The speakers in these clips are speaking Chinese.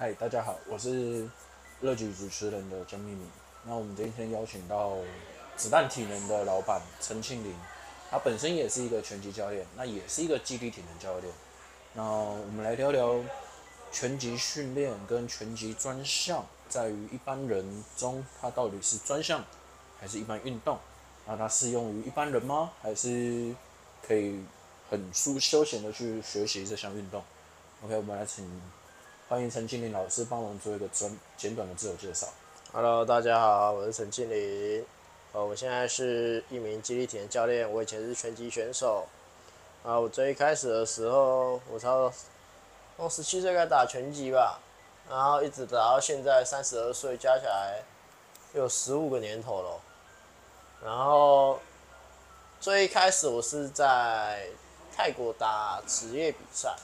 嗨，大家好，我是乐举主持人的江秘密。那我们今天邀请到子弹体能的老板陈庆林，他本身也是一个拳击教练，那也是一个基地体能教练。那我们来聊聊拳击训练跟拳击专项，在于一般人中，它到底是专项还是一般运动？那它适用于一般人吗？还是可以很舒休闲的去学习这项运动？OK，我们来请。欢迎陈庆林老师帮我们做一个简简短的自我介绍。Hello，大家好，我是陈庆林。呃，我现在是一名肌力体能教练，我以前是拳击选手。啊，我最一开始的时候，我差不多从十七岁开始打拳击吧，然后一直打到现在三十二岁，加起来有十五个年头了。然后最一开始我是在泰国打职业比赛。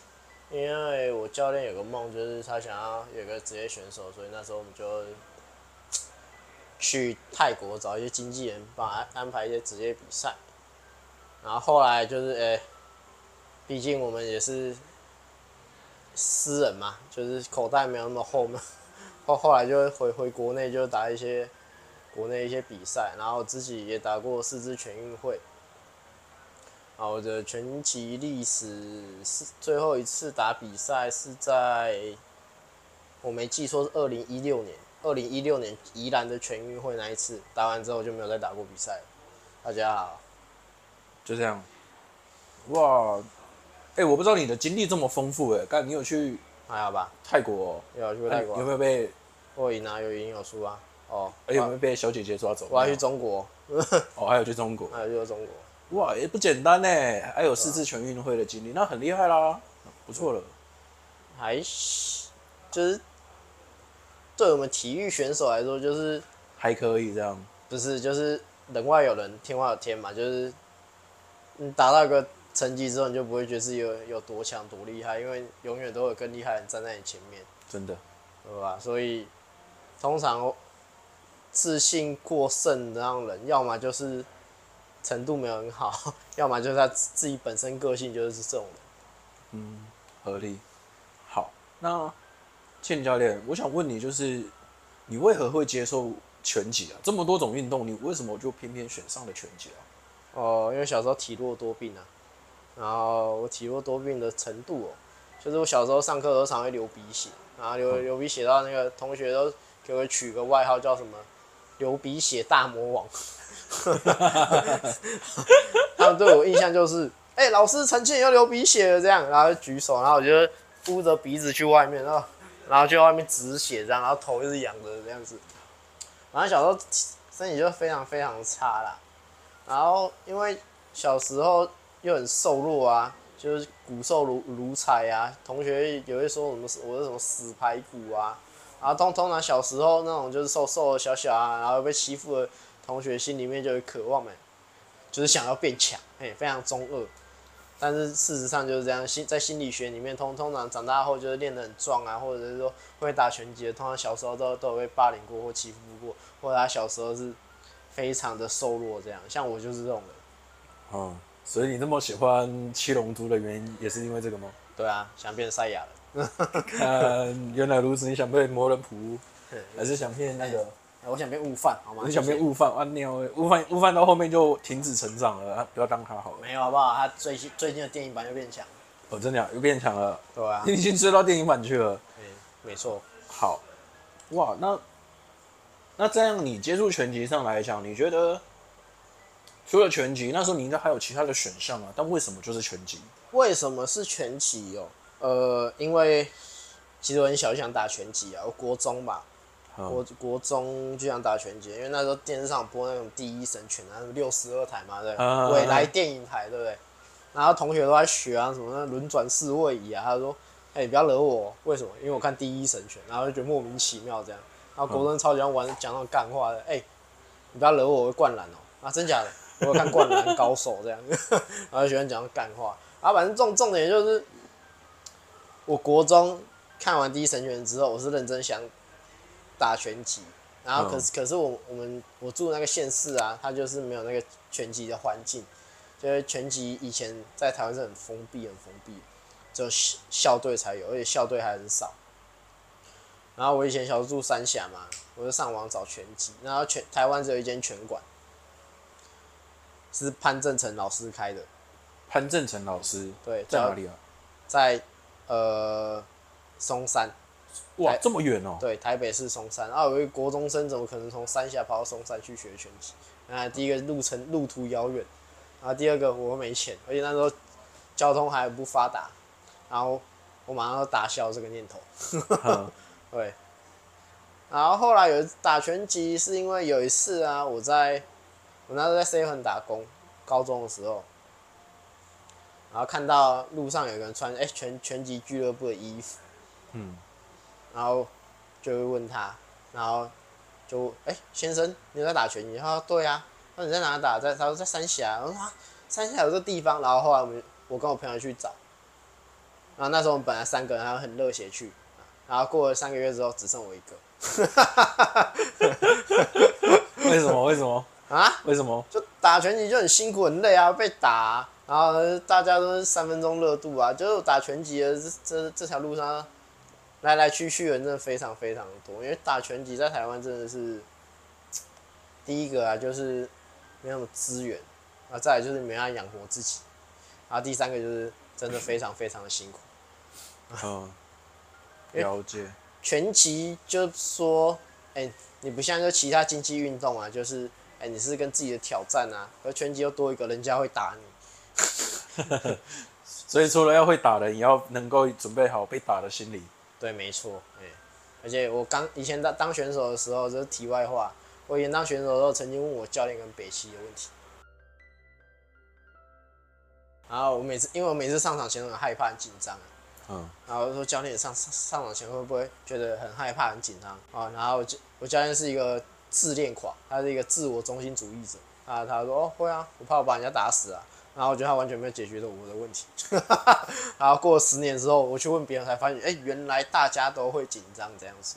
因为我教练有个梦，就是他想要有个职业选手，所以那时候我们就去泰国找一些经纪人，帮安安排一些职业比赛。然后后来就是，哎，毕竟我们也是私人嘛，就是口袋没有那么厚嘛。后 后来就回回国内，就打一些国内一些比赛，然后自己也打过四支全运会。啊，我的拳击历史是最后一次打比赛是在，我没记错是二零一六年，二零一六年宜兰的全运会那一次打完之后就没有再打过比赛。大家好，就这样。哇，哎、欸，我不知道你的经历这么丰富哎，刚你有去还好吧？泰国有去过泰国，有没有被？我赢啊，有赢有输啊。哦，哎，有没有被小姐姐抓走？我要去中国。哦，还有去中国，还有去中国。哇，也不简单呢，还有四次全运会的经历，那很厉害啦，不错了。还就是对我们体育选手来说，就是还可以这样。不是，就是人外有人，天外有天嘛。就是你达到一个成绩之后，你就不会觉得是有有多强多厉害，因为永远都有更厉害的人站在你前面。真的，对吧？所以通常自信过剩的那种人，要么就是。程度没有很好，要么就是他自己本身个性就是这种的。嗯，合理。好，那倩教练，我想问你，就是你为何会接受拳击啊？这么多种运动，你为什么就偏偏选上了拳击啊？哦，因为小时候体弱多病啊。然后我体弱多病的程度哦，就是我小时候上课都常会流鼻血，然后流流鼻血到那个同学都给我取个外号叫什么“流鼻血大魔王”。哈哈哈他们对我印象就是，哎、老师陈庆又流鼻血了，这样，然后举手，然后我就捂着鼻子去外面，然后，然后去外面止血，这样，然后头一直仰着这样子。反正小时候身体就非常非常差啦，然后因为小时候又很瘦弱啊，就是骨瘦如如柴啊，同学也会说什么我是什么死排骨啊，然后通通常小时候那种就是瘦瘦的小小啊，然后被欺负了。同学心里面就有渴望嘛，就是想要变强，哎，非常中二。但是事实上就是这样，心在心理学里面，通通常长大后就是练得很壮啊，或者是说会打拳击的，通常小时候都都有被霸凌过或欺负过，或者他小时候是非常的瘦弱这样。像我就是这种人。嗯，所以你那么喜欢七龙珠的原因也是因为这个吗？对啊，想变赛亚人。看，原来如此，你想变魔人普，还是想变那个？我想变悟饭，好吗？你想变悟饭？啊，尿！悟饭，悟饭到后面就停止成长了，不要当他好了。没有，好不好？他最近最近的电影版又变强。哦，真的啊，又变强了。对啊。你已经追到电影版去了。嗯，没错。好，哇，那那这样你接触拳击上来讲，你觉得除了拳击，那时候你应该还有其他的选项啊？但为什么就是拳击？为什么是拳击哦？呃，因为其实我很小就想打拳击啊，我国中吧。国国中就想打拳击，因为那时候电视上播那种第一神拳啊，六十二台嘛，对，未来电影台，对不对？然后同学都在学啊，什么那轮转式位移啊，他说：“哎、欸，不要惹我，为什么？因为我看第一神拳，然后就觉得莫名其妙这样。然后国中超喜欢玩讲那种干话的，哎、欸，你不要惹我，我会灌篮哦。啊，真假的？我有看灌篮高手这样，然后就喜欢讲干话。啊，反正重重点就是，我国中看完第一神拳之后，我是认真想。打拳击，然后可是可是我我们我住那个县市啊，它就是没有那个拳击的环境，就是拳击以前在台湾是很封闭很封闭，只有校校队才有，而且校队还很少。然后我以前小时候住三峡嘛，我就上网找拳击，然后全台湾只有一间拳馆，是潘正成老师开的。潘正成老师对，在哪里啊？在呃松山。哇，这么远哦！对，台北市松山。然后有一个国中生，怎么可能从三峡跑到松山去学拳击？那，第一个路程路途遥远，然后第二个我没钱，而且那时候交通还不发达，然后我马上就打消这个念头。嗯、对。然后后来有打拳击，是因为有一次啊，我在我那时候在 seven 打工，高中的时候，然后看到路上有个人穿哎、欸、拳拳击俱乐部的衣服，嗯。然后就会问他，然后就哎、欸，先生，你在打拳击？他说对啊。那你在哪打？在他说在三峡。我说啊，三峡有这地方。然后后来我们我跟我朋友去找，然后那时候我们本来三个人，然后很热血去。然后过了三个月之后，只剩我一个。为什么？为什么？啊？为什么？就打拳击就很辛苦很累啊，被打、啊。然后大家都是三分钟热度啊，就是打拳击的这这这条路上。来来去去的人真的非常非常多，因为打拳击在台湾真的是第一个啊，就是没有什么资源啊，再来就是没办法养活自己，然后第三个就是真的非常非常的辛苦。嗯，了解。拳击就说，哎、欸，你不像就其他竞技运动啊，就是哎、欸，你是跟自己的挑战啊，而拳击又多一个人家会打你，所以除了要会打的，你要能够准备好被打的心理。对，没错，哎，而且我刚以前当当选手的时候，这是题外话。我以前当选手的时候，曾经问我教练跟北西的问题。然后我每次，因为我每次上场前都很害怕、很紧张，嗯，然后我说教练上上上场前会不会觉得很害怕、很紧张啊？然后我教我教练是一个自恋狂，他是一个自我中心主义者啊。他说：“哦，会啊，我怕我把人家打死啊。”然后我觉得他完全没有解决到我的问题，然后过了十年之后，我去问别人才发现，哎，原来大家都会紧张这样子，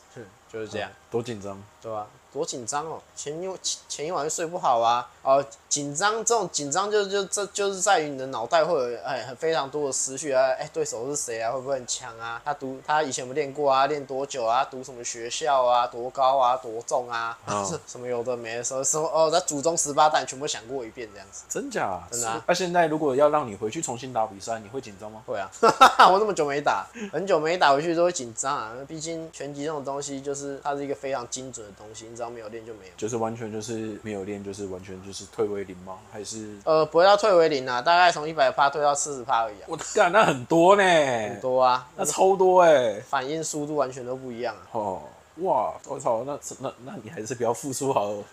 就是这样，多紧张，对吧？多紧张哦，前一前一晚就睡不好啊！哦，紧张这种紧张就就这就是在于你的脑袋会有哎很非常多的思绪啊，哎对手是谁啊？会不会很强啊？他读他以前有练过啊？练多久啊？读什么学校啊？多高啊？多重啊？哦、什么有的没的时候什么哦？他祖宗十八代全部想过一遍这样子，真假？啊真的啊？那、啊、现在如果要让你回去重新打比赛，你会紧张吗？会啊，我那么久没打，很久没打回去都会紧张啊。毕竟拳击这种东西就是它是一个非常精准的东西，你只要没有练就没有。就是完全就是没有练，就是完全就是退为零吗？还是呃，不会到退为零啊，大概从一百趴退到四十趴而已啊。我干，那很多呢，很多啊，那超多哎、欸，反应速度完全都不一样啊。哦。哇，我操，那那那你还是不要付出好我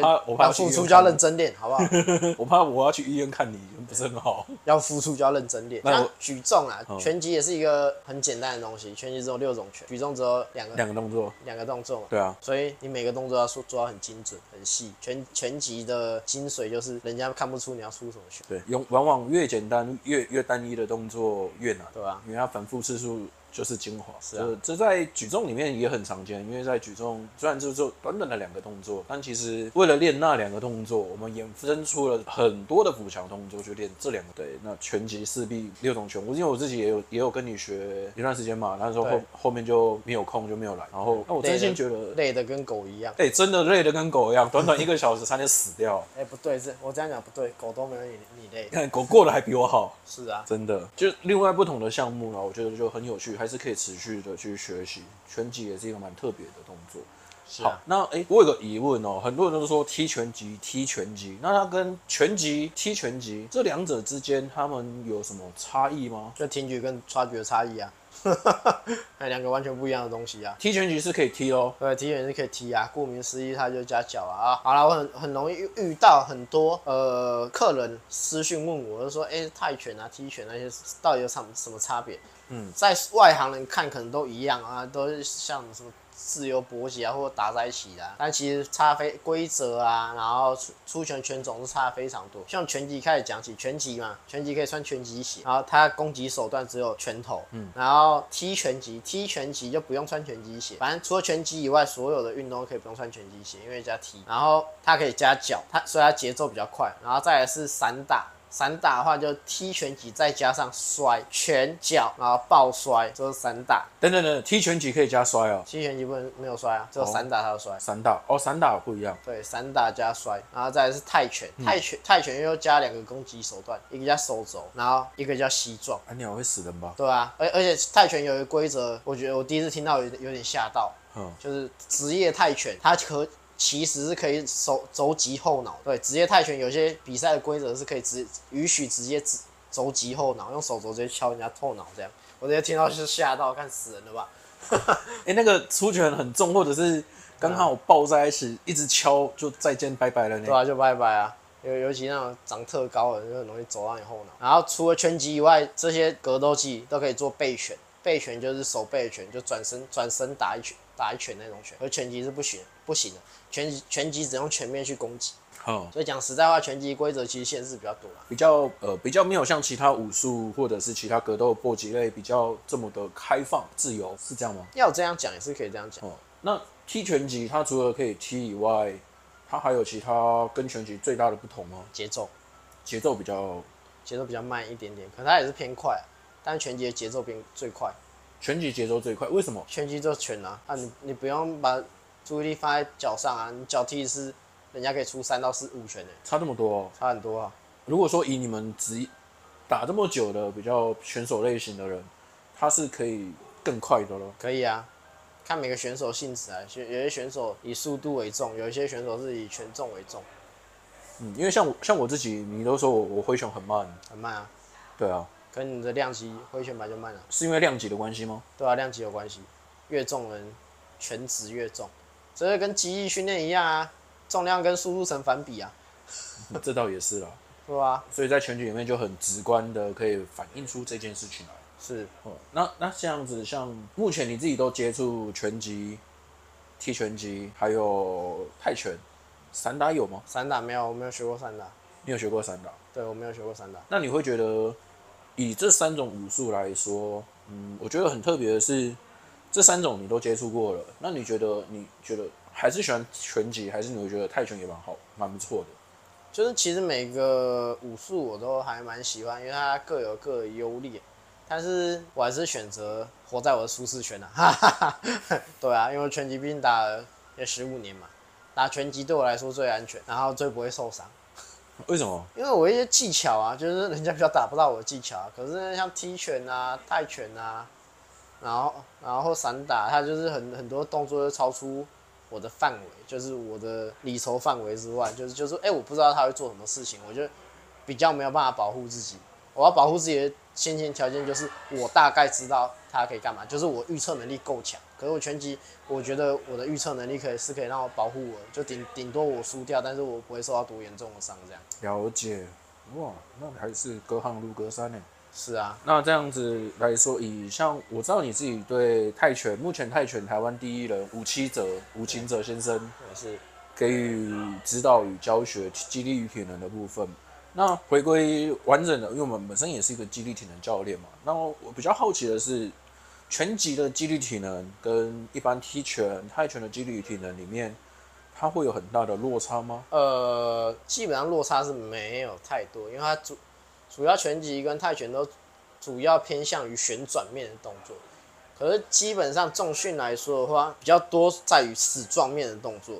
怕我怕付出就要认真练，好不好？我怕我要去医院看你，不是很好。要付出就要认真练。那举重啊，嗯、拳击也是一个很简单的东西，拳击只有六种拳，举重只有两个两个动作，两个动作嘛。对啊，所以你每个动作要做做到很精准、很细。拳拳击的精髓就是人家看不出你要出什么拳。对，用往往越简单越越单一的动作越难，对吧？因为它反复次数。就是精华，是啊，这在举重里面也很常见，因为在举重虽然就是做短短的两个动作，但其实为了练那两个动作，我们衍生出了很多的补强动作去练这两个。对，那拳击四臂六种拳，我因为我自己也有也有跟你学一段时间嘛，那时候后后面就没有空就没有来，然后那我真心觉得累的跟狗一样，哎、欸，真的累的跟狗一样，短短一个小时差点死掉。哎、欸，不对，这我这样讲不对，狗都没有你你累，看狗过得还比我好。是啊，真的，就另外不同的项目呢，我觉得就很有趣，还是可以持续的去学习。拳击也是一个蛮特别的动作。是啊、好，那哎、欸，我有个疑问哦，很多人都说踢拳击，踢拳击，那它跟拳击、踢拳击这两者之间，他们有什么差异吗？就挺举跟抓举的差异啊，那 两个完全不一样的东西啊。踢拳击是可以踢哦，对，踢拳是可以踢啊，顾名思义，它就加脚啊。好了，我很很容易遇到很多呃客人私讯问我，就说哎、欸，泰拳啊、踢拳那些到底有什么什么差别？嗯，在外行人看可能都一样啊，都是像什么。自由搏击啊，或者打在一起的，但其实差非规则啊，然后出出拳拳种是差非常多。像拳击开始讲起，拳击嘛，拳击可以穿拳击鞋，然后它攻击手段只有拳头，嗯，然后踢拳击，踢拳击就不用穿拳击鞋，反正除了拳击以外，所有的运动都可以不用穿拳击鞋，因为加踢，然后它可以加脚，它所以它节奏比较快，然后再来是散打。散打的话就踢拳击再加上摔拳脚，然后抱摔，这是散打。等等等，踢拳击可以加摔哦。踢拳击不能没有摔啊，只有散打才有摔。散打哦，散打不一样。对，散打加摔，然后再来是泰拳，泰拳泰拳又加两个攻击手段，一个叫手肘，然后一个叫膝撞。啊，鸟会死人吧？对啊，而而且泰拳有一个规则，我觉得我第一次听到有有点吓到，嗯，就是职业泰拳它可。其实是可以手肘击后脑，对，职业泰拳有些比赛的规则是可以直允许直接直肘击后脑，用手肘直接敲人家后脑这样。我直接听到就是吓到，看死人了吧？哎、欸，那个出拳很重，或者是刚好抱在一起，一直敲就再见拜拜了呢？对啊，就拜拜啊。尤尤其那种长特高的，就很容易走到你后脑。然后除了拳击以外，这些格斗技都可以做背拳，背拳就是手背拳，就转身转身打一拳。打一拳那种拳，而拳击是不行不行的，拳击拳击只用全面去攻击。好、嗯，所以讲实在话，拳击规则其实限制比较多啦，比较呃比较没有像其他武术或者是其他格斗搏击类比较这么的开放自由，是这样吗？要这样讲也是可以这样讲。哦、嗯，那踢拳击它除了可以踢以外，它还有其他跟拳击最大的不同吗？节奏，节奏比较节奏比较慢一点点，可它也是偏快，但是拳击的节奏变最快。拳击节奏最快，为什么？拳击就拳啊，啊你你不用把注意力放在脚上啊，你脚踢是人家可以出三到四五拳的，差这么多哦，差很多啊。如果说以你们职打这么久的比较选手类型的人，他是可以更快的咯？可以啊，看每个选手性质啊，有有些选手以速度为重，有一些选手是以拳重为重。嗯，因为像我像我自己，你都说我我挥拳很慢，很慢啊，对啊。跟你的量级挥拳版就慢了，是因为量级的关系吗？对啊，量级有关系，越重人拳值越重，这就跟肌力训练一样啊，重量跟速度成反比啊。这倒也是啦，对啊，所以在拳击里面就很直观的可以反映出这件事情来。是，哦，那那这样子，像目前你自己都接触拳击、踢拳击，还有泰拳，散打有吗？散打没有，我没有学过散打。你有学过散打？对，我没有学过散打。那你会觉得？以这三种武术来说，嗯，我觉得很特别的是，这三种你都接触过了。那你觉得，你觉得还是喜欢拳击，还是你会觉得泰拳也蛮好，蛮不错的？就是其实每个武术我都还蛮喜欢，因为它各有各的优劣。但是我还是选择活在我的舒适圈啊。对啊，因为拳击毕竟打了也十五年嘛，打拳击对我来说最安全，然后最不会受伤。为什么？因为我一些技巧啊，就是人家比较打不到我的技巧啊。可是像踢拳啊、泰拳啊，然后然后散打，他就是很很多动作都超出我的范围，就是我的理筹范围之外，就是就是哎、我不知道他会做什么事情，我就比较没有办法保护自己。我要保护自己的先决条件就是我大概知道他可以干嘛，就是我预测能力够强。可是我拳击，我觉得我的预测能力可以是可以让我保护我，就顶顶多我输掉，但是我不会受到多严重的伤这样。了解，哇，那还是隔行如隔山呢。是啊，那这样子来说，以像我知道你自己对泰拳，目前泰拳台湾第一人吴七哲、吴清哲先生也是给予指导与教学、激励与体能的部分。那回归完整的，因为我们本身也是一个激励体能教练嘛。那我比较好奇的是。拳击的激励体能跟一般踢拳、泰拳的激励体能里面，它会有很大的落差吗？呃，基本上落差是没有太多，因为它主主要拳击跟泰拳都主要偏向于旋转面的动作，可是基本上重训来说的话，比较多在于死状面的动作，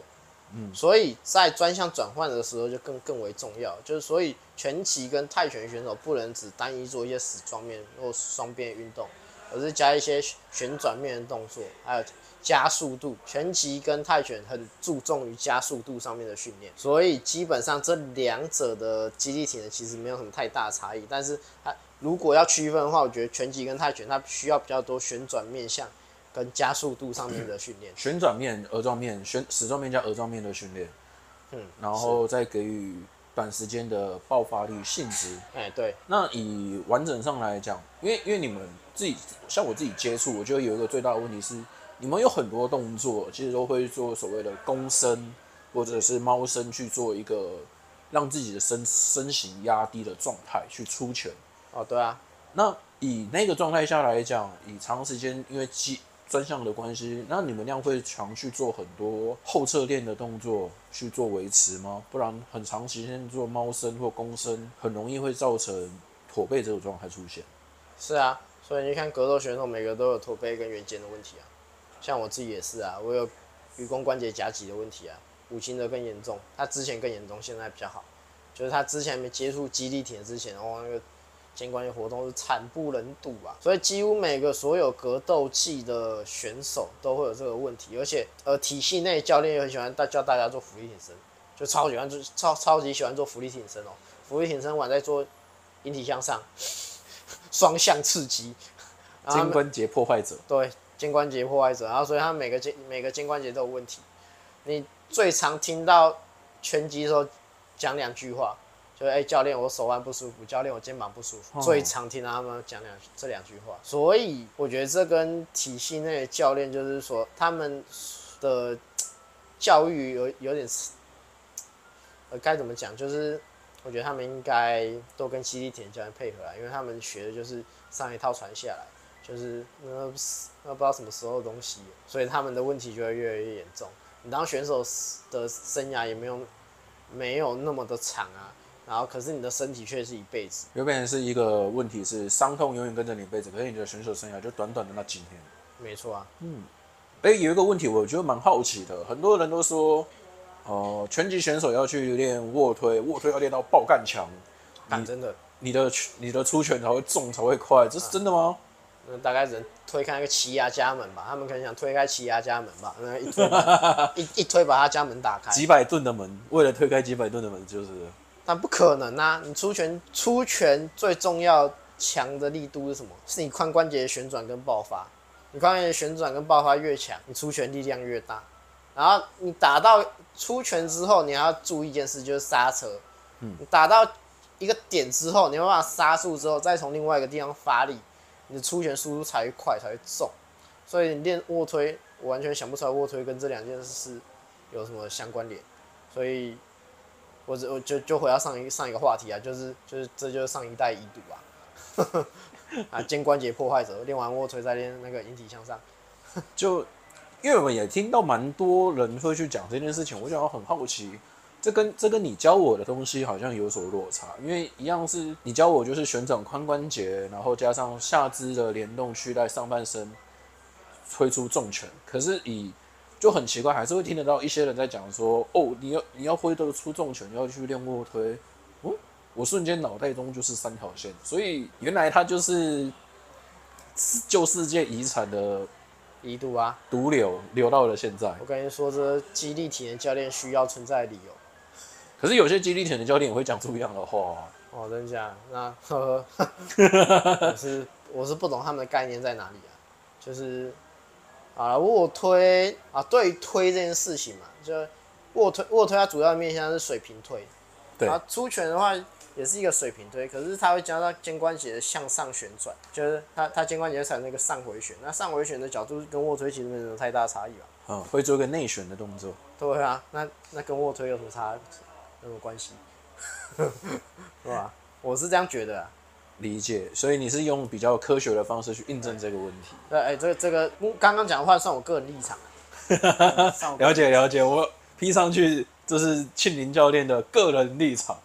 嗯，所以在专项转换的时候就更更为重要，就是所以拳击跟泰拳选手不能只单一做一些死状面或双边运动。而是加一些旋转面的动作，还有加速度。拳击跟泰拳很注重于加速度上面的训练，所以基本上这两者的肌力体能其实没有什么太大差异。但是它如果要区分的话，我觉得拳击跟泰拳它需要比较多旋转面向跟加速度上面的训练。旋转面、额状面、旋矢状面加额状面的训练，嗯，然后再给予短时间的爆发力性质。哎、欸，对。那以完整上来讲，因为因为你们。自己像我自己接触，我觉得有一个最大的问题是，你们有很多动作，其实都会做所谓的弓身或者是猫身去做一个让自己的身身形压低的状态去出拳。哦，对啊。那以那个状态下来讲，以长时间因为肌专项的关系，那你们那样会常去做很多后侧链的动作去做维持吗？不然很长时间做猫身或弓身，很容易会造成驼背这种状态出现。是啊，所以你看格斗选手每个都有驼背跟圆肩的问题啊，像我自己也是啊，我有盂肱关节夹挤的问题啊，武清的更严重，他之前更严重，现在比较好，就是他之前没接触肌力铁之前，哦那个。肩关节活动是惨不忍睹啊，所以几乎每个所有格斗技的选手都会有这个问题，而且呃体系内教练也很喜欢大叫大家做浮力挺身，就超喜欢做超超级喜欢做浮力挺身哦，浮力挺身完再做引体向上，双向刺激，肩关节破坏者，对，肩关节破坏者，然后所以他每个肩每个肩关节都有问题，你最常听到拳击的时候讲两句话。就哎、欸，教练，我手腕不舒服。教练，我肩膀不舒服。最常听到他们讲两这两句话，所以我觉得这跟体系内的教练就是说，他们的教育有有点，呃，该怎么讲？就是我觉得他们应该都跟基地田教练配合啊，因为他们学的就是上一套传下来，就是那那不知道什么时候的东西，所以他们的问题就会越来越严重。你当选手的生涯也没有没有那么的长啊。然后，可是你的身体却是一辈子。有可能是一个问题是伤痛永远跟着你一辈子，可是你的选手生涯就短短的那几天。没错啊。嗯。哎，有一个问题，我觉得蛮好奇的。很多人都说，哦、呃，拳击选手要去练卧推，卧推要练到爆干强。啊，真的。你的你的出拳才会重，才会快，这是真的吗？那、啊、大概只能推开那个奇犽家门吧。他们可能想推开奇犽家门吧。那一推，一一推把他家门打开。几百吨的门，为了推开几百吨的门，就是。但不可能啊！你出拳出拳最重要强的力度是什么？是你髋关节的旋转跟爆发。你髋关节旋转跟爆发越强，你出拳力量越大。然后你打到出拳之后，你还要注意一件事，就是刹车。嗯。你打到一个点之后，你有办法刹住之后，再从另外一个地方发力，你的出拳速度才会快，才会重。所以你练卧推，我完全想不出来卧推跟这两件事有什么相关联。所以。我我就就回到上一上一个话题啊，就是就是这就是上一代遗毒啊，啊肩关节破坏者练完卧推再练那个引体向上，就因为我们也听到蛮多人会去讲这件事情，我想要很好奇，这跟这跟你教我的东西好像有所落差，因为一样是你教我就是旋转髋关节，然后加上下肢的联动去带上半身推出重拳，可是以就很奇怪，还是会听得到一些人在讲说：“哦，你要你要挥得出重拳，要去练卧推。”哦，我瞬间脑袋中就是三条线，所以原来它就是旧世界遗产的遗毒啊，毒瘤留到了现在。我跟你说，这肌力体能教练需要存在的理由。可是有些肌力体能教练也会讲出一样的话。哦，真的假？那呵呵，我是我是不懂他们的概念在哪里啊，就是。啊，卧推啊，对推这件事情嘛，就卧推卧推它主要的面向是水平推，对啊，出拳的话也是一个水平推，可是它会加到肩关节的向上旋转，就是它它肩关节产生一个上回旋，那上回旋的角度跟卧推其实没什么太大差异吧？嗯，会做一个内旋的动作。对啊，那那跟卧推有什么差？有什么关系？是吧？我是这样觉得啊。理解，所以你是用比较科学的方式去印证这个问题。对，哎、欸，这个这个刚刚讲的话算我个人立场。了解了解，我 P 上去这是庆林教练的个人立场。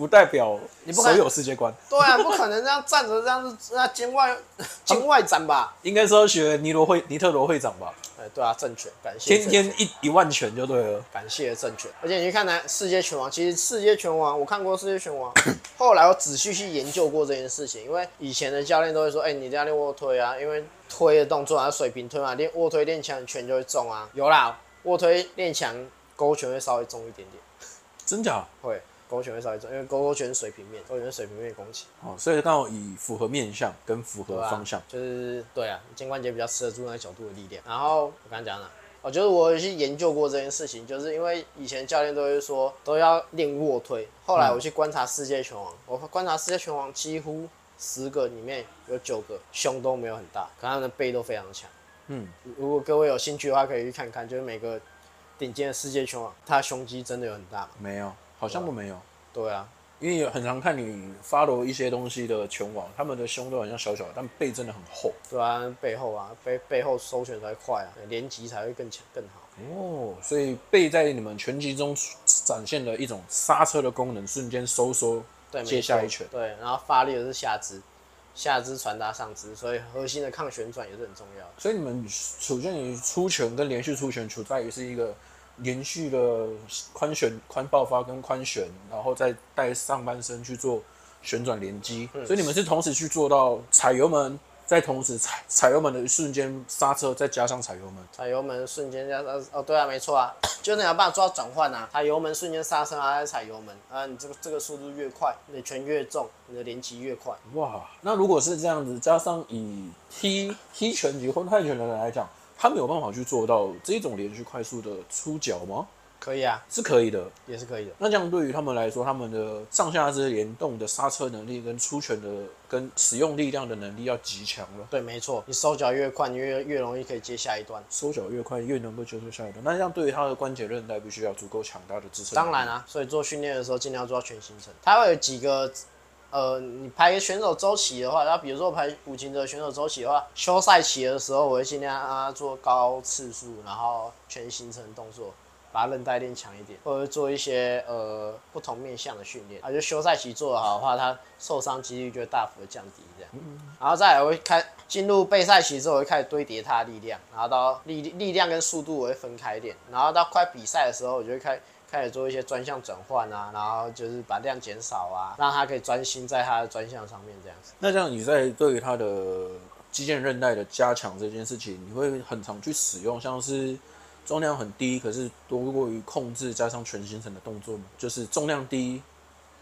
不代表你不所有世界观。对啊，不可能这样站着这样子，那肩外 肩外展吧？应该是要学尼罗会尼特罗会长吧？哎，对啊，正拳，感谢。天天一一万拳就对了。感谢正拳。而且你去看来世界拳王，其实世界拳王我看过世界拳王，后来我仔细去研究过这件事情，因为以前的教练都会说，哎、欸，你这样练卧推啊，因为推的动作啊水平推嘛，练卧推练强拳就会重啊。有啦，卧推练强勾拳会稍微重一点点。真假？会。勾拳会稍微重，因为勾勾拳水平面，勾拳是水平面攻击。哦，所以刚好以符合面向跟符合方向，啊、就是对啊，肩关节比较吃得住那个角度的力量。然后我刚刚讲了，我，就是我有去研究过这件事情，就是因为以前教练都会说都要练卧推，后来我去观察世界拳王，嗯、我观察世界拳王几乎十个里面有九个胸都没有很大，可他们的背都非常强。嗯，如果各位有兴趣的话，可以去看看，就是每个顶尖的世界拳王，他胸肌真的有很大吗？没有。好像都没有，对啊，因为很常看你 follow 一些东西的拳王，他们的胸都很像小小的，但背真的很厚。对啊，背后啊，背背后收拳才快啊，连击才会更强更好。哦，所以背在你们拳击中展现了一种刹车的功能，瞬间收缩，对，接下一拳。对，然后发力的是下肢，下肢传达上肢，所以核心的抗旋转也是很重要。所以你们处在于出拳跟连续出拳，处在于是一个。连续的宽旋、宽爆发跟宽旋，然后再带上半身去做旋转连击，嗯、所以你们是同时去做到踩油门，再同时踩踩油门的一瞬间刹车，再加上踩油门。踩油门瞬间加上哦，对啊，没错啊，就那样办法做到转换啊。踩油门瞬间刹车，然后再踩油门啊，你这个这个速度越快，你的拳越重，你的连击越快。哇，那如果是这样子，加上以踢踢拳击或泰拳的人来讲。他没有办法去做到这种连续快速的出脚吗？可以啊，是可以的，也是可以的。那这样对于他们来说，他们的上下肢联动的刹车能力跟出拳的跟使用力量的能力要极强了。对，没错，你收脚越快，你越越容易可以接下一段。收脚越快，越能够接住下一段。那这样对于他的关节韧带必须要足够强大的支撑。当然啊，所以做训练的时候尽量做到全行程。它会有几个。呃，你排选手周期的话，那比如说我排武秦的选手周期的话，休赛期的时候，我会尽量让他做高次数，然后全行程动作，把他韧带练强一点，或者做一些呃不同面向的训练。啊，就休赛期做得好的话，他受伤几率就会大幅的降低这样。然后再来我会开进入备赛期之后，我会开始堆叠他的力量，然后到力力量跟速度我会分开一点，然后到快比赛的时候，我就会开。开始做一些专项转换啊，然后就是把量减少啊，让他可以专心在他的专项上面这样子。那这样你在对于他的肌腱韧带的加强这件事情，你会很常去使用，像是重量很低，可是多过于控制加上全行程的动作吗？就是重量低，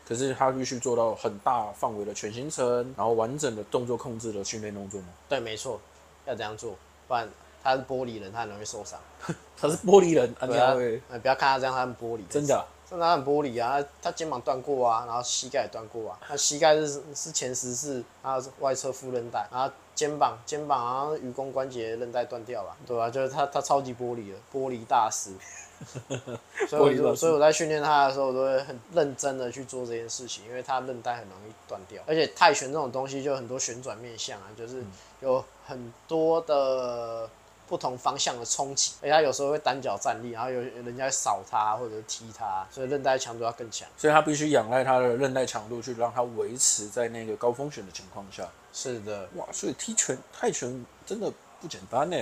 可是他必须做到很大范围的全行程，然后完整的动作控制的训练动作吗？对，没错，要这样做，不然。他是玻璃人，他很容易受伤。他是玻璃人，对啊，不要看他这样，他很玻璃。真的，真的他很玻璃啊！他肩膀断过啊，然后膝盖也断过啊。他膝盖是是前十字，然后是外侧副韧带，然后肩膀肩膀好像盂肱关节韧带断掉了，对吧、啊？就是他他超级玻璃的玻璃大师。所以我所以我在训练他的时候，我都会很认真的去做这件事情，因为他韧带很容易断掉，而且泰拳这种东西就很多旋转面向啊，就是有很多的。不同方向的冲击，而且他有时候会单脚站立，然后有人家扫他或者踢他，所以韧带强度要更强。所以他必须仰赖他的韧带强度去让他维持在那个高风险的情况下。是的，哇，所以踢拳泰拳真的不简单呢，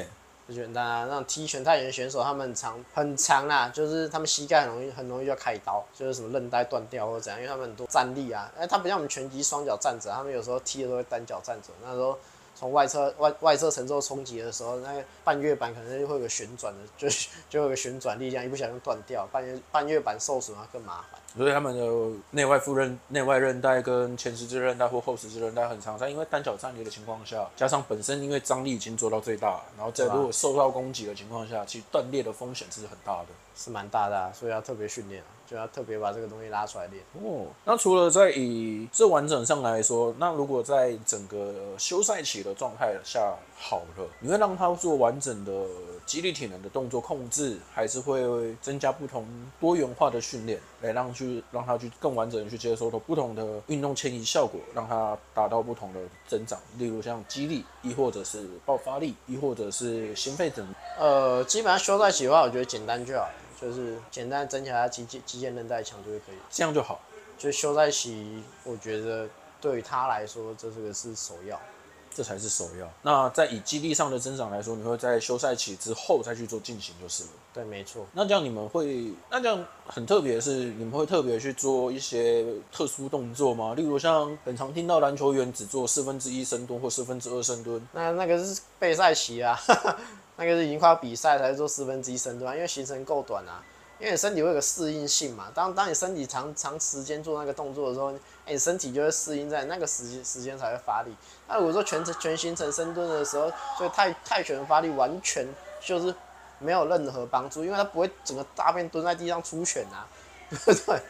不简单啊！让踢拳泰拳选手他们很长很长啊，就是他们膝盖很容易很容易就要开刀，就是什么韧带断掉或者怎样，因为他们很多站立啊，哎，他不像我们拳击双脚站着，他们有时候踢的都会单脚站着，那时候。从外侧外外侧承受冲击的时候，那个半月板可能就会有个旋转的，就就有个旋转力量，一不小心断掉，半月半月板受损啊更麻烦。所以他们的内外副韧内外韧带跟前十字韧带或后十字韧带很长，在因为单脚站立的情况下，加上本身因为张力已经做到最大，然后在如果受到攻击的情况下，其实断裂的风险是很大的，是蛮大的，所以要特别训练。就要特别把这个东西拉出来练哦。那除了在以这完整上来说，那如果在整个休赛期的状态下好了，你会让他做完整的肌力体能的动作控制，还是会增加不同多元化的训练，来让去让他去更完整的去接收到不同的运动迁移效果，让他达到不同的增长，例如像肌力，亦或者是爆发力，亦或者是心肺等。呃，基本上休赛期的话，我觉得简单就好。就是简单增强他肌肌肌腱韧带强度就可以，这样就好。就休赛期，我觉得对于他来说，这是个是首要，这才是首要。那在以肌力上的增长来说，你会在休赛期之后再去做进行就是了。对，没错。那这样你们会，那这样很特别的是，你们会特别去做一些特殊动作吗？例如像很常听到篮球员只做四分之一深蹲或四分之二深蹲，那那个是备赛期啊。那个是已经快要比赛才做四分之一深蹲，因为行程够短啊，因为你身体会有个适应性嘛。当当你身体长长时间做那个动作的时候，哎，你身体就会适应在那个时间时间才会发力。那如果说全程全行程深蹲的时候，所以泰泰拳发力完全就是没有任何帮助，因为它不会整个大便蹲在地上出拳啊，对 不对？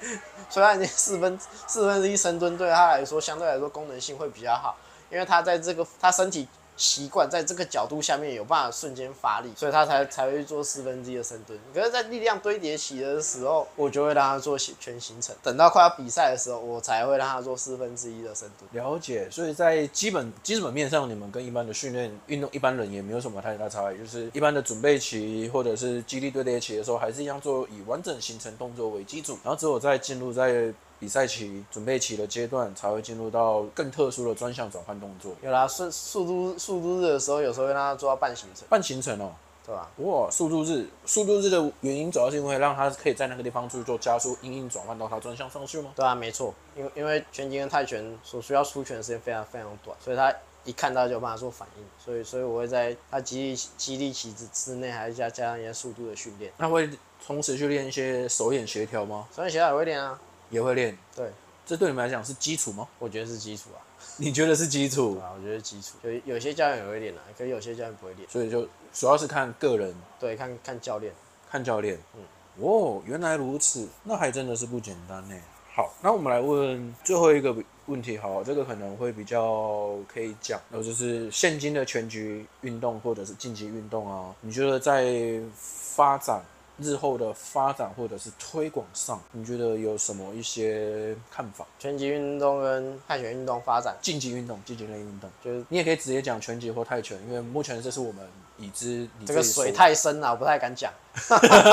虽然你四分四分之一深蹲对他来说相对来说功能性会比较好，因为他在这个他身体。习惯在这个角度下面有办法瞬间发力，所以他才才会做四分之一的深蹲。可是，在力量堆叠起的时候，我就会让他做全行程。等到快要比赛的时候，我才会让他做四分之一的深蹲。了解。所以在基本基本面上，你们跟一般的训练运动一般人也没有什么太大差异，就是一般的准备期或者是肌力堆叠期的时候，还是一样做以完整行程动作为基础，然后只有在进入在。比赛期、准备期的阶段，才会进入到更特殊的专项转换动作。有啦，速速度速度日的时候，有时候会让他做到半行程。半行程哦，对吧？哇，速度日，速度日的原因主要是因为让他可以在那个地方去做加速，因应转换到他专项上去吗？对啊，没错。因为因为拳击跟泰拳所需要出拳的时间非常非常短，所以他一看到就有办法做反应。所以所以我会在他激励激励期之之内，还是加加上一些速度的训练。那会同时去练一些手眼协调吗？手眼协调也会练啊。也会练，对，这对你们来讲是基础吗？我觉得是基础啊。你觉得是基础？啊，我觉得是基础。有有些教练也会练啊，可是有些教练不会练。所以就主要是看个人，对，看看教练，看教练。嗯，哦，原来如此，那还真的是不简单呢。好，那我们来问最后一个问题，好，这个可能会比较可以讲，那就是现今的全局运动或者是竞技运动啊，你觉得在发展？日后的发展或者是推广上，你觉得有什么一些看法？拳击运动跟泰拳运动发展，竞技运动、竞技类运动，就是你也可以直接讲拳击或泰拳，因为目前这是我们已知。这个水太深了，我不太敢讲。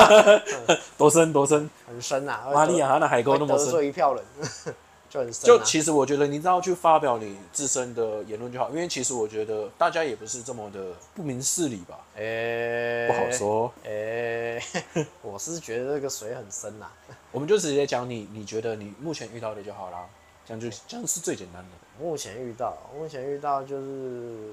多深？多深？很深啊！玛利亚那海沟那么深，得罪一票人。就，啊、就其实我觉得，你只要去发表你自身的言论就好，因为其实我觉得大家也不是这么的不明事理吧。哎、欸，不好说。哎、欸，我是觉得这个水很深呐、啊。我们就直接讲你，你觉得你目前遇到的就好啦，这样就这样是最简单的。目前遇到，目前遇到就是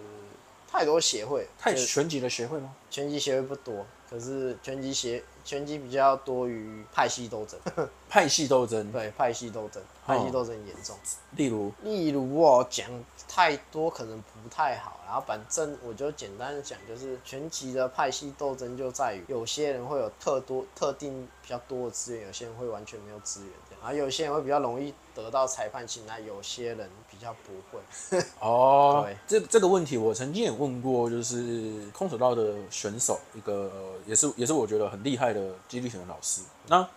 太多协会，太拳击的协会吗？拳击协会不多，可是拳击协。拳击比较多于派系斗争，派系斗争，对，派系斗争，派系斗争很严重。例如，例如我讲太多可能不太好，然后反正我就简单的讲，就是拳击的派系斗争就在于有些人会有特多特定比较多的资源，有些人会完全没有资源这样，然后有些人会比较容易得到裁判青睐，有些人比较不会。哦，对，这这个问题我曾经也问过，就是空手道的选手，一个也是也是我觉得很厉害的肌力型的老师，那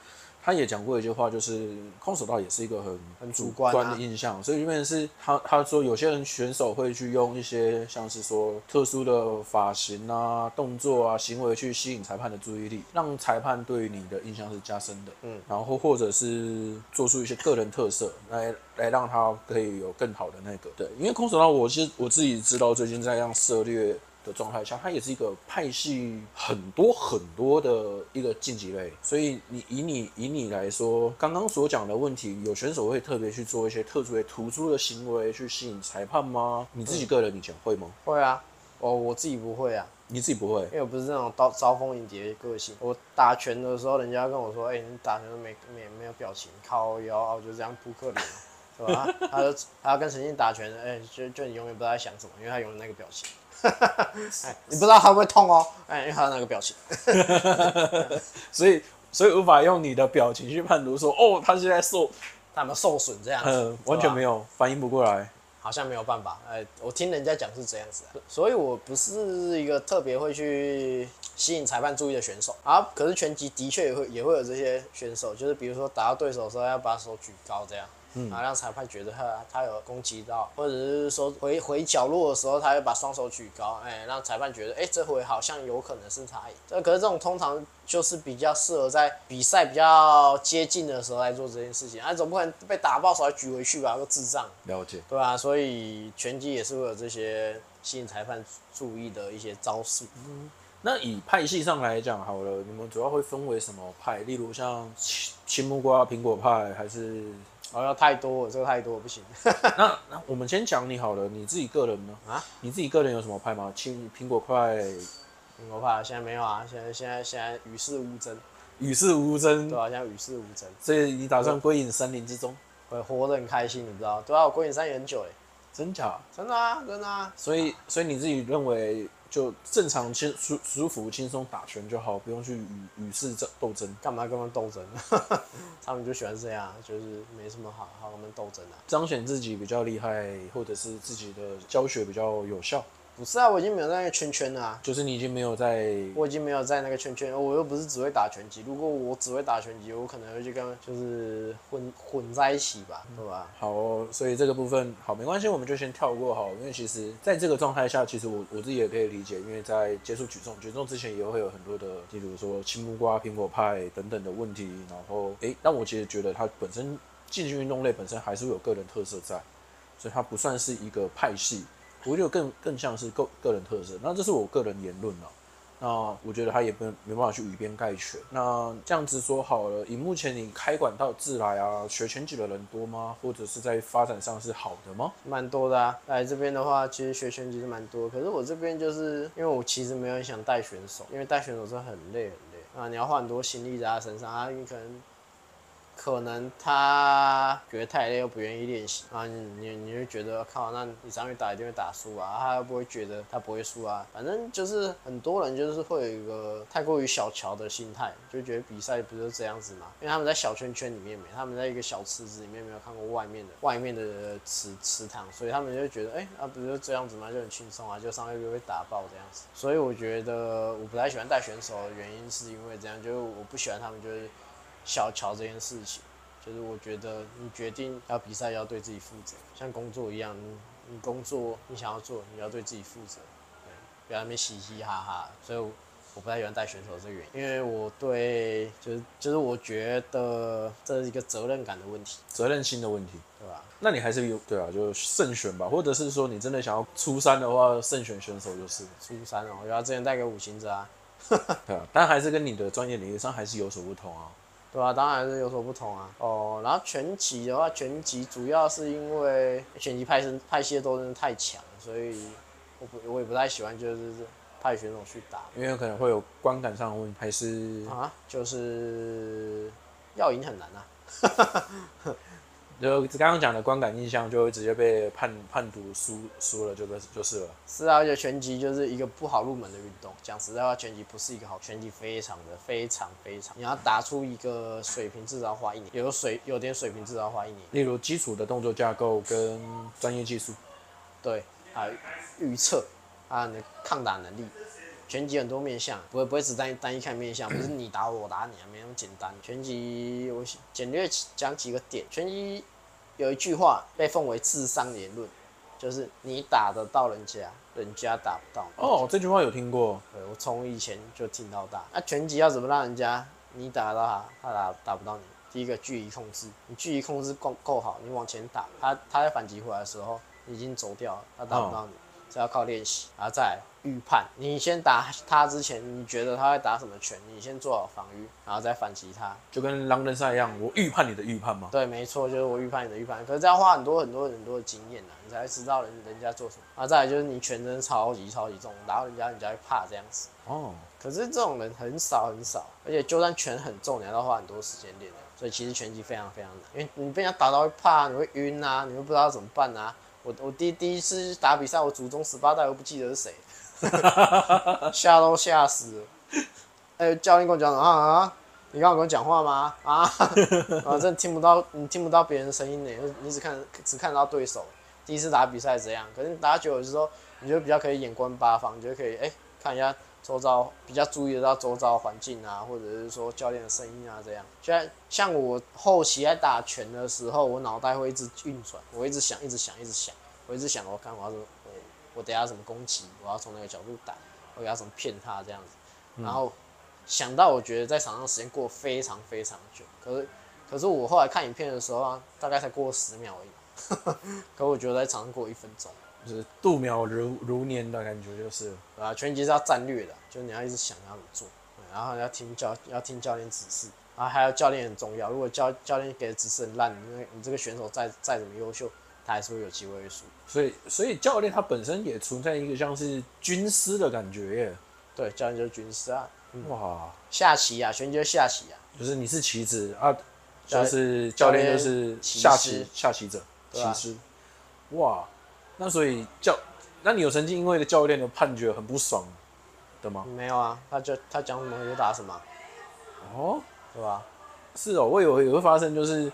他也讲过一句话，就是空手道也是一个很很主观的印象，所以这边是他他说有些人选手会去用一些像是说特殊的发型啊、动作啊、行为去吸引裁判的注意力，让裁判对你的印象是加深的，嗯，然后或者是做出一些个人特色来来让他可以有更好的那个对，因为空手道我是我自己知道最近在这样涉猎。的状态下，它也是一个派系很多很多的一个竞技类，所以你以你以你来说，刚刚所讲的问题，有选手会特别去做一些特殊的突出的行为去吸引裁判吗？你自己个人以前会吗？会啊，哦，我自己不会啊，你自己不会，因为我不是那种招招蜂引蝶的个性。我打拳的时候，人家跟我说，哎、欸，你打拳都没没没有表情，靠腰，我就这样扑克脸，是吧？他就他要跟陈静打拳，哎、欸，就就你永远不知道在想什么，因为他永远那个表情。哎，你不知道他会不会痛哦？哎，因为他的那个表情，所以所以无法用你的表情去判读说，哦，他现在受，他有没有受损这样子？嗯，完全没有，反应不过来，好像没有办法。哎，我听人家讲是这样子，所以我不是一个特别会去吸引裁判注意的选手啊。可是拳击的确也会也会有这些选手，就是比如说打到对手的时候要把手举高这样。嗯，然后让裁判觉得他他有攻击到，或者是说回回角落的时候，他会把双手举高，哎，让裁判觉得，哎，这回好像有可能是他赢。这可是这种通常就是比较适合在比赛比较接近的时候来做这件事情，啊，总不可能被打爆手还举回去吧？个智障。了解。对啊，所以拳击也是会有这些吸引裁判注意的一些招数。嗯，那以派系上来讲，好了，你们主要会分为什么派？例如像青青木瓜苹果派，还是？哦，要太多了，这个太多了不行。那那我们先讲你好了，你自己个人呢？啊，你自己个人有什么派吗？青苹果派，苹果派现在没有啊，现在现在现在与世无争，与世无争，对啊，现在与世无争。所以你打算归隐森林之中？会活得很开心，你知道？对啊，我归隐山林很久嘞，真假？真的啊，真的啊。所以所以你自己认为？就正常轻舒舒服轻松打拳就好，不用去与与世争斗争。干嘛跟他们斗争？他们就喜欢这样，就是没什么好好跟他们斗争的。彰显自己比较厉害，或者是自己的教学比较有效。不是啊，我已经没有在那个圈圈了啊。就是你已经没有在，我已经没有在那个圈圈，我又不是只会打拳击。如果我只会打拳击，我可能会去跟就是混混在一起吧，对吧？好哦，所以这个部分好没关系，我们就先跳过好，因为其实在这个状态下，其实我我自己也可以理解，因为在接触举重，举重之前也会有很多的，例如说青木瓜、苹果派等等的问题，然后诶，但我其实觉得它本身竞技运动类本身还是有个人特色在，所以它不算是一个派系。我觉得更更像是个个人特色，那这是我个人言论了。那我觉得他也不没办法去以偏概全。那这样子说好了，以目前你开馆到自来啊，学拳击的人多吗？或者是在发展上是好的吗？蛮多的啊，来这边的话，其实学拳击是蛮多。可是我这边就是因为我其实没有很想带选手，因为带选手是很累很累啊，你要花很多心力在他身上啊，你可能。可能他觉得太累又不愿意练习啊，你你你就觉得靠，那你上去打一定会打输啊，他又不会觉得他不会输啊，反正就是很多人就是会有一个太过于小瞧的心态，就觉得比赛不是这样子嘛，因为他们在小圈圈里面没，他们在一个小池子里面没有看过外面的外面的池池塘，所以他们就觉得哎，那、欸啊、不是这样子嘛，就很轻松啊，就上去就会打爆这样子，所以我觉得我不太喜欢带选手的原因是因为这样，就是我不喜欢他们就是。小乔这件事情，就是我觉得你决定要比赛，要对自己负责，像工作一样，你你工作你想要做，你要对自己负责，对，不要那边嘻嘻哈哈。所以我，我不太喜欢带选手这个原因，因为我对，就是就是我觉得这是一个责任感的问题，责任心的问题，对吧？那你还是有对啊，就慎选吧，或者是说你真的想要出山的话，慎选选手就是出山哦。我要之前带个五行者啊，对啊，但还是跟你的专业领域上还是有所不同啊。对啊，当然是有所不同啊。哦，然后拳击的话，拳击主要是因为拳击派生派系都真的太强，所以我不我也不太喜欢就是派选手去打，因为可能会有观感上的问题，还是啊，就是要赢很难啊。就刚刚讲的观感印象，就会直接被判判读输输了，就就是了。是啊，而且拳击就是一个不好入门的运动。讲实在话，拳击不是一个好，拳击非常的非常非常，你要打出一个水平，至少要花一年。有水有点水平，至少要花一年。例如基础的动作架构跟专业技术，对，还有预测，还有你的抗打能力。拳击很多面向，不会不会只单单一看面向，不是你打我，我打你啊，没那么简单。拳击我简略讲几个点，拳击有一句话被奉为智商言论，就是你打得到人家，人家打不到。哦，这句话有听过，对，我从以前就听到大。那拳击要怎么让人家你打得到他，他打打不到你？第一个距离控制，你距离控制够够好，你往前打，他他在反击回来的时候，你已经走掉了，他打不到你。哦要靠练习，然后再预判。你先打他之前，你觉得他会打什么拳？你先做好防御，然后再反击他。就跟狼人杀一样，我预判你的预判吗？对，没错，就是我预判你的预判。可是这要花很多很多很多的经验啊，你才会知道人人家做什么。然后再来就是你全身超级超级重，打到人家人家会怕这样子。哦。可是这种人很少很少，而且就算拳很重，你还要花很多时间练的。所以其实拳击非常非常难，因为你被人家打到会怕，你会晕啊，你会不知道怎么办啊。我我第第一次打比赛，我祖宗十八代我不记得是谁，吓都吓死了。哎、欸，教练跟我讲啊啊，你刚刚跟我讲话吗？啊，啊，真的听不到，你听不到别人的声音呢，你只看只看到对手。第一次打比赛这样，可是打久了之后，你就比较可以眼观八方，你就可以哎、看一下周遭，比较注意得到周遭环境啊，或者是说教练的声音啊这样。现在像我后期在打拳的时候，我脑袋会一直运转，我一直想，一直想，一直想。我一直想，我看我要怎么，我我等下怎么攻击，我要从哪个角度打，我要怎么骗他这样子，然后想到我觉得在场上时间过非常非常久，可是可是我后来看影片的时候啊，大概才过十秒而已，可我觉得在场上过一分钟，就是度秒如如年的感觉，就是啊，拳击是要战略的，就是你要一直想要怎么做，然后要听教要听教练指示，然后还有教练很重要，如果教教练给的指示很烂，你你这个选手再再怎么优秀。他还是会有机会输，所以所以教练他本身也存在一个像是军师的感觉耶。对，教练就是军师啊。嗯、哇，下棋啊，拳击就是下棋啊，就是你是棋子啊，就是教练就是下棋下棋者，棋师。啊、哇，那所以教，那你有曾经因为教练的判决很不爽的吗？没有啊，他就他讲什么就打什么。哦，对吧？是哦，我以为也会发生就是。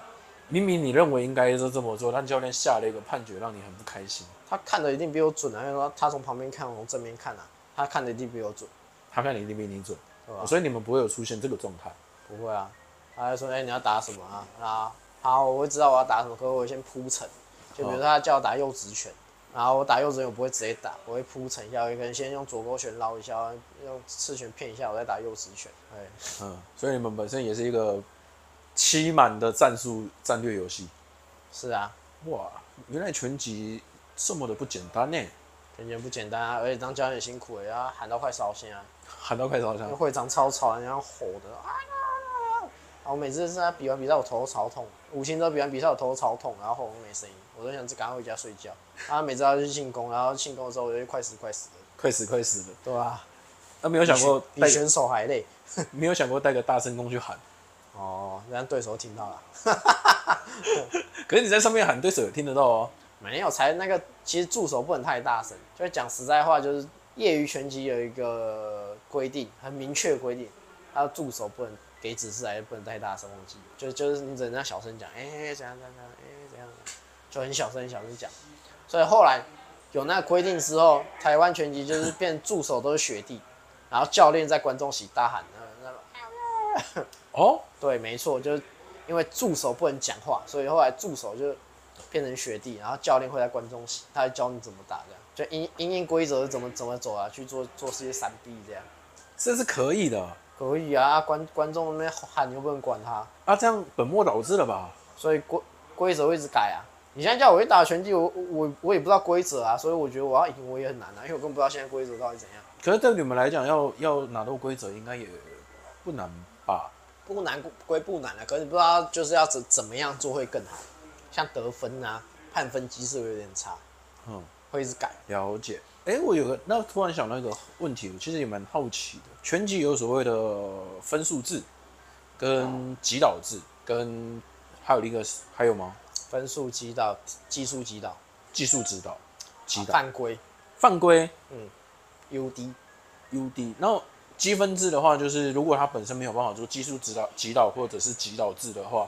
明明你认为应该是这么做，但教练下了一个判决，让你很不开心。他看的一定比我准啊，因为说他从旁边看，我从正面看啊，他看的一定比我准。他看的一定比你准，对吧？所以你们不会有出现这个状态。不会啊，他就说：“哎、欸，你要打什么啊？”啊，好，我会知道我要打什么，可是我会先铺陈。就比如说他叫我打右直拳，然后我打右直拳我不会直接打，我会铺陈一下，我可能先用左勾拳捞一下，用刺拳骗一下，我再打右直拳。对，嗯，所以你们本身也是一个欺瞒的战术战略游戏。是啊，哇，原来拳击这么的不简单呢！拳击不简单啊，而且当教练很辛苦，要喊到快烧心啊，喊到快烧心。会长超吵，人家吼的啊！我每次是他比完比赛，我头都超痛。五星都比完比赛，我头都超痛，然后喉咙没声音，我都想赶快回家睡觉。啊每次要去庆功，然后庆功的时候，我就快死快死的，快死快死的，对啊，那没有想过比选手还累，没有想过带个大声公去喊。哦，让对手听到了。可是你在上面喊，对手也听得到哦。没有，才那个，其实助手不能太大声。就是讲实在话，就是业余拳击有一个规定，很明确的规定，他的助手不能。给指示还是不能太大声，忘记就就是你只能小声讲，哎、欸，怎样怎样，哎、欸，怎样，就很小声很小声讲。所以后来有那个规定之后，台湾拳击就是变助手都是学弟，然后教练在观众席大喊那那个，哦，对，没错，就是因为助手不能讲话，所以后来助手就变成学弟，然后教练会在观众席，他会教你怎么打，这样就因因应规则怎么怎么走啊，去做做些闪避这样，这是可以的。可以啊，观观众那边喊你又不能管他啊，这样本末倒置了吧？所以规规则会一直改啊。你现在叫我去打拳击，我我我也不知道规则啊，所以我觉得我要赢我也很难啊，因为我根本不知道现在规则到底怎样。可是对你们来讲，要要拿到规则应该也不难吧？不难归不难啊，可是你不知道就是要怎怎么样做会更好，像得分啊、判分机制会有点差，嗯，会一直改。了解。哎、欸，我有个那突然想到一个问题，我其实也蛮好奇的。拳击有所谓的分数制，跟击倒制，跟还有一个还有吗？分数击倒、技术击倒、技术指导、击倒、犯规、犯规。嗯，UD、UD。然后积分制的话，就是如果他本身没有办法做技术指导、指导或者是指导制的话，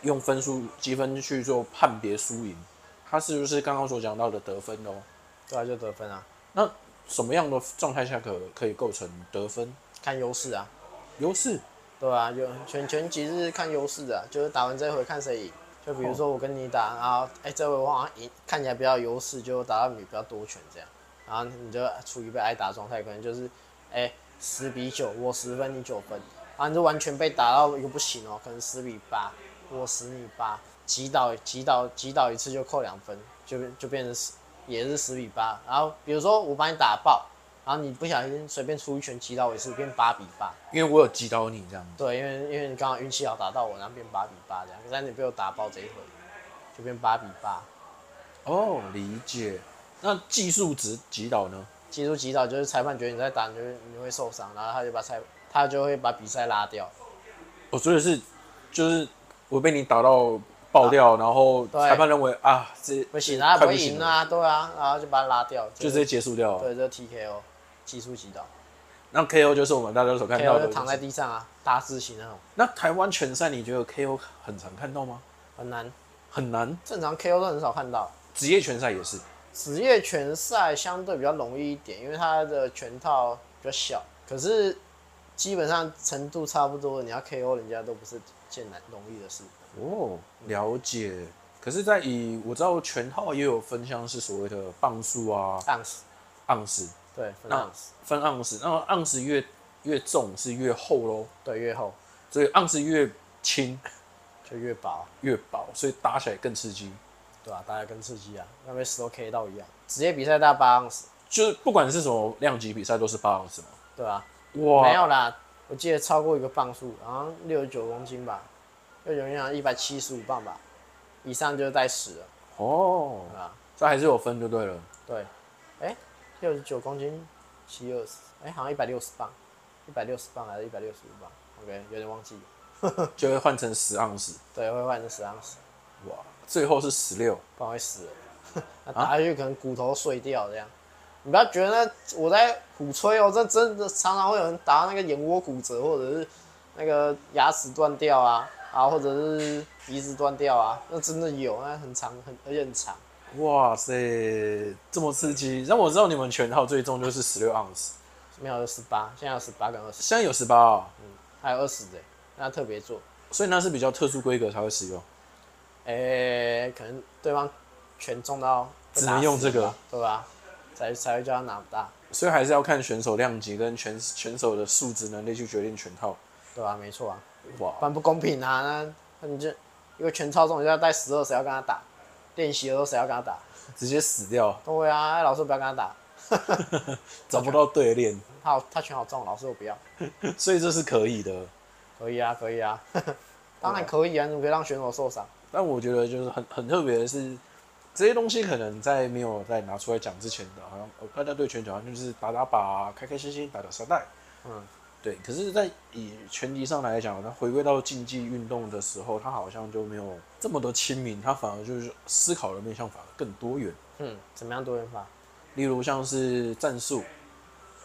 用分数积分去做判别输赢，他是不是刚刚所讲到的得分哦？对啊，就得分啊。那什么样的状态下可可以构成得分？看优势啊，优势。对啊，就拳拳击是看优势的，就是打完这一回看谁赢。就比如说我跟你打，然后哎、欸、这回我好像赢，看起来比较优势，就打到你比较多拳这样。然后你就处于被挨打状态，可能就是哎十比九，我十分你九分，啊你就完全被打到一个不行哦，可能十比八，我十你八，击倒击倒击倒一次就扣两分，就就变成十。也是十比八，然后比如说我把你打爆，然后你不小心随便出一拳击倒我一次，变八比八。因为我有击倒你这样子。对，因为因为你刚好运气好打到我，然后变八比八这样。但你被我打爆这一回，就变八比八。哦，理解。那技术值击倒呢？技术击倒就是裁判觉得你在打，你就你会受伤，然后他就把裁他就会把比赛拉掉。我说的是就是我被你打到。爆掉，然后裁判认为啊，这不行啊，不会赢啊，对啊，然后就把他拉掉，就直接结束掉了。对，这 TKO 技术击倒。那 KO 就是我们大家所看到的，躺在地上啊，大字型那种。那台湾拳赛你觉得 KO 很常看到吗？很难，很难。正常 KO 都很少看到。职业拳赛也是。职业拳赛相对比较容易一点，因为它的拳套比较小，可是基本上程度差不多，你要 KO 人家都不是件难容易的事。哦，了解。可是，在以我知道拳套也有分，像是所谓的磅数啊，盎司，盎司，对，分盎司，分盎司。那盎司越越重是越厚喽？对，越厚。所以盎司越轻就越薄，越薄，所以打起来更刺激。对啊，打起来更刺激啊，那边石头 K 到一样。职业比赛大概八盎司，就是不管是什么量级比赛都是八盎司嘛？对啊，哇，没有啦，我记得超过一个磅数，好像六十九公斤吧。就有人讲一百七十五磅吧，以上就是带十了。哦，啊，这还是有分就对了。对，哎、欸，六十九公斤七二十，哎，好像一百六十磅，一百六十磅还是一百六十五磅？OK，有点忘记了。就会换成十盎司。对，会换成十盎司。哇，最后是十六，不然会死了。那打下去可能骨头碎掉这样。啊、你不要觉得我在鼓吹哦，这真的常常会有人打到那个眼窝骨折，或者是。那个牙齿断掉啊，啊，或者是鼻子断掉啊，那真的有，那很长，很而且很长。哇塞，这么刺激！让我知道你们全套最重就是十六盎司，没有十八，现在有十八跟二十。现在有十八啊，嗯，还有二十的，那特别做，所以那是比较特殊规格才会使用。哎、欸，可能对方拳中到只能用这个，对吧？才才会叫他拿不大。所以还是要看选手量级跟拳拳手的素质能力去决定拳套，对吧？没错啊，哇，不然不公平啊！那那你就因为全套中，你就要带十二，谁要跟他打？练习的时候谁要跟他打？直接死掉。对啊，老师不要跟他打，找不到对练。他他拳好重，老师我不要。所以这是可以的。可以啊，可以啊，当然可以啊，你可以让选手受伤。但我觉得就是很很特别的是，这些东西可能在没有在拿出来讲之前的，好像大家对拳脚好像就是打打靶，开开心心打打沙袋。嗯。对，可是，在以拳击上来讲，它回归到竞技运动的时候，他好像就没有这么多亲民，他反而就是思考的面向反而更多元。嗯，怎么样多元化？例如像是战术，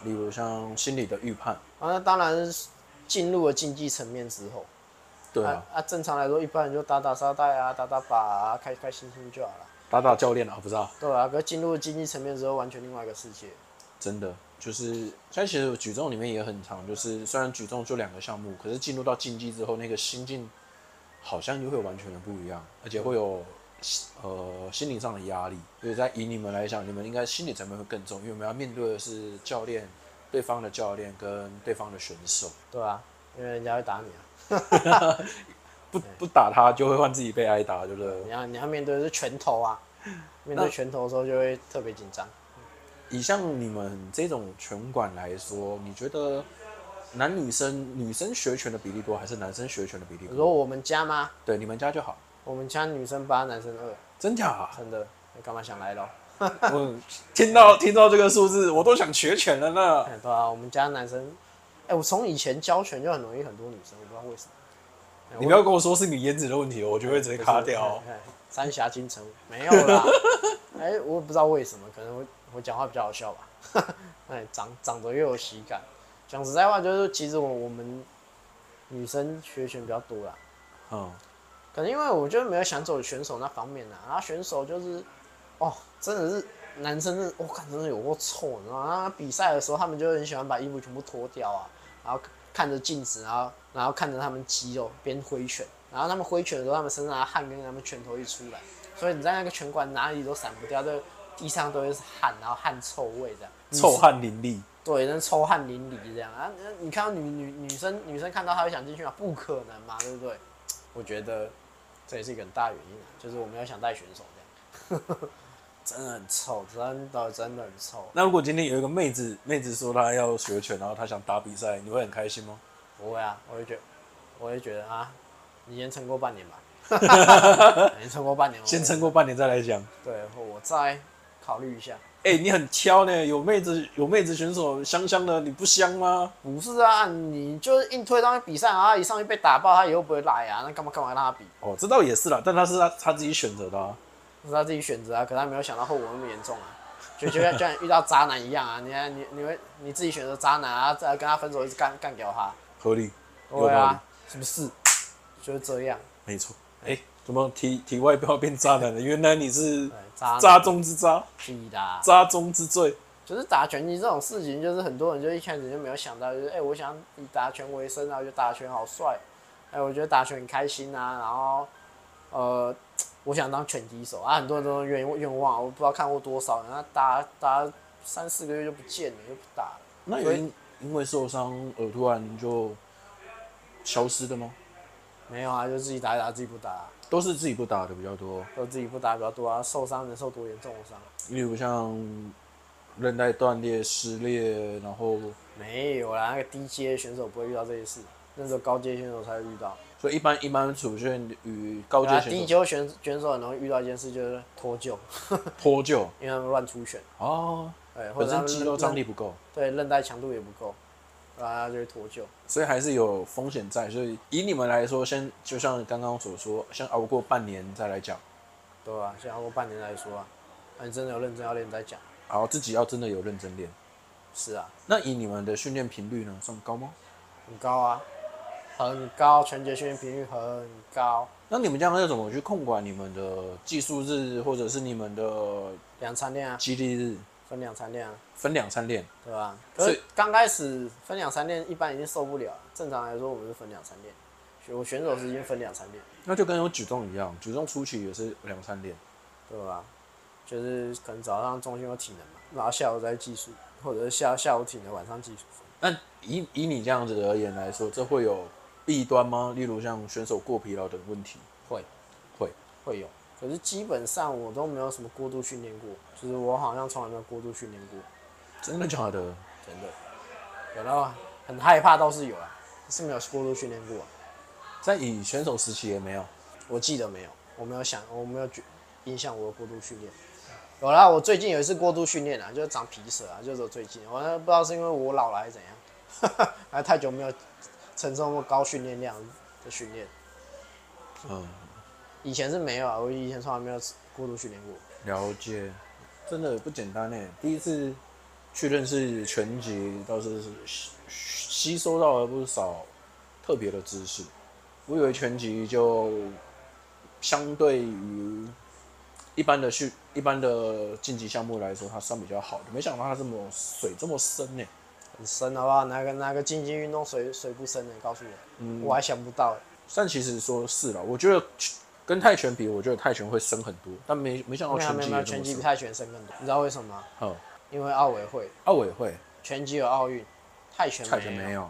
例如像心理的预判。啊，那当然是进入了竞技层面之后。对啊，正常来说，一般人就打打沙袋啊，打打靶啊，开开心心就好了。打打教练啊，不知道。对啊，可是进入竞技层面之后，完全另外一个世界。真的。就是，现在其实举重里面也很长，就是虽然举重就两个项目，可是进入到竞技之后，那个心境好像就会完全的不一样，而且会有呃心理上的压力。所以在以你们来讲，你们应该心理层面会更重，因为我们要面对的是教练、对方的教练跟对方的选手。对啊，因为人家会打你啊，不不打他就会换自己被挨打，对不对？你要你要面对的是拳头啊，面对拳头的时候就会特别紧张。以像你们这种拳馆来说，你觉得男女生女生学拳的比例多，还是男生学拳的比例多？你说我们家吗？对，你们家就好。我们家女生八，男生二。真假啊？真的？你干嘛想来咯？我听到听到这个数字，我都想学拳了呢。对啊，我们家男生，哎、欸，我从以前教拳就很容易很多女生，我不知道为什么。你不要跟我说是你颜值的问题，我就会直接卡掉。三峡金城没有啦。哎、欸，我不知道为什么，可能我。我讲话比较好笑吧，哎，长长得又有喜感。讲实在话，就是其实我我们女生学拳比较多啦。嗯，可能因为我就没有想走选手那方面啦。然后选手就是，哦，真的是男生是，我、哦、看真的有够臭，你知道吗？比赛的时候，他们就很喜欢把衣服全部脱掉啊，然后看着镜子，然后然后看着他们肌肉边挥拳，然后他们挥拳的时候，他们身上的汗跟他们拳头一出来，所以你在那个拳馆哪里都散不掉，就。地上都是汗，然后汗臭味这样，臭汗淋漓。对，那臭汗淋漓这样啊！你看到女女女生女生看到她会想进去吗？不可能嘛，对不对？我觉得这也是一个很大原因啊，就是我们要想带选手这样，真的很臭，真的真的很臭。那如果今天有一个妹子，妹子说她要学拳，然后她想打比赛，你会很开心吗？不会啊，我会觉得，我会觉得啊，你先撑过半年吧，你撑过半年，先撑过半年再来讲。对，我再。考虑一下，哎、欸，你很挑呢，有妹子有妹子选手香香的，你不香吗？不是啊，你就是硬推上去比赛啊，一上去被打爆，他以后不会来啊，那干嘛干嘛让他比？哦，这倒也是啦，但他是他他自己选择的啊，是他自己选择啊，可他没有想到后果那么严重啊，就就像就像遇到渣男一样啊，你看你你会你自己选择渣男啊，再跟他分手一直干干掉他，合理，对啊，是不是？就是这样，没错，哎、欸。怎么体体外不要变渣男了？原来你是渣渣中之渣，渣中之最。就是打拳击这种事情，就是很多人就一开始就没有想到，就是哎、欸，我想以打拳为生啊，我觉得打拳好帅，哎、欸，我觉得打拳很开心啊，然后呃，我想当拳击手啊，很多人都愿愿望，我不知道看过多少人，那打打三四个月就不见了，就不打了。那有因因为受伤而突然就消失的吗？没有啊，就自己打一打，自己不打、啊。都是自己不打的比较多，都自己不打比较多啊，受伤能受多严重的伤？例如像韧带断裂、撕裂，然后没有啦，那个低阶选手不会遇到这些事，那时候高阶选手才会遇到。所以一般一般出现与高阶选手，选选手很容易遇到一件事，就是脱臼。脱臼，因为他们乱出拳。哦，对，本身肌肉张力不够，对，韧带强度也不够。啊，就会脱臼，所以还是有风险在。所以以你们来说，先就像刚刚所说，先熬过半年再来讲。对啊，先熬过半年再说啊。那你真的有认真要练再讲。好自己要真的有认真练。是啊。那以你们的训练频率呢，算高吗？很高啊。很高，全节训练频率很高。那你们这样要怎么去控管你们的技术日，或者是你们的两餐练啊？激励日分两餐练啊？分两餐练，对吧？可是刚开始分两餐练，一般已经受不了。正常来说，我们是分两餐练。我选手是已经分两餐练。那就跟我举重一样，举重初期也是两餐练，对吧？就是可能早上中心有体能嘛，然后下午再技术，或者是下下午体能，晚上技术。那以以你这样子而言来说，这会有弊端吗？例如像选手过疲劳等问题？会，会，会有。可是基本上我都没有什么过度训练过，就是我好像从来没有过度训练过。真的假的？真的。有的很害怕倒是有啊，是没有过度训练过。在以选手时期也没有，我记得没有，我没有想，我没有觉影响我的过度训练。有啦，我最近有一次过度训练啊，就是长皮蛇啊，就是最近，我不知道是因为我老了还是怎样，还太久没有承受过高训练量的训练。嗯，以前是没有啊，我以前从来没有过度训练过。了解，真的不简单呢。第一次去认识拳击，倒是吸吸收到了不少特别的知识。我以为拳击就相对于。一般的训一般的竞技项目来说，它算比较好的，没想到它这么水这么深呢，很深好不好？哪个哪个竞技运动水水不深呢？告诉我，嗯，我还想不到。但其实说是了，我觉得跟泰拳比，我觉得泰拳会深很多，但没没想到拳击拳击比泰拳深更多。你知道为什么吗？嗯，因为奥委会，奥委会拳击有奥运，泰拳泰拳没有，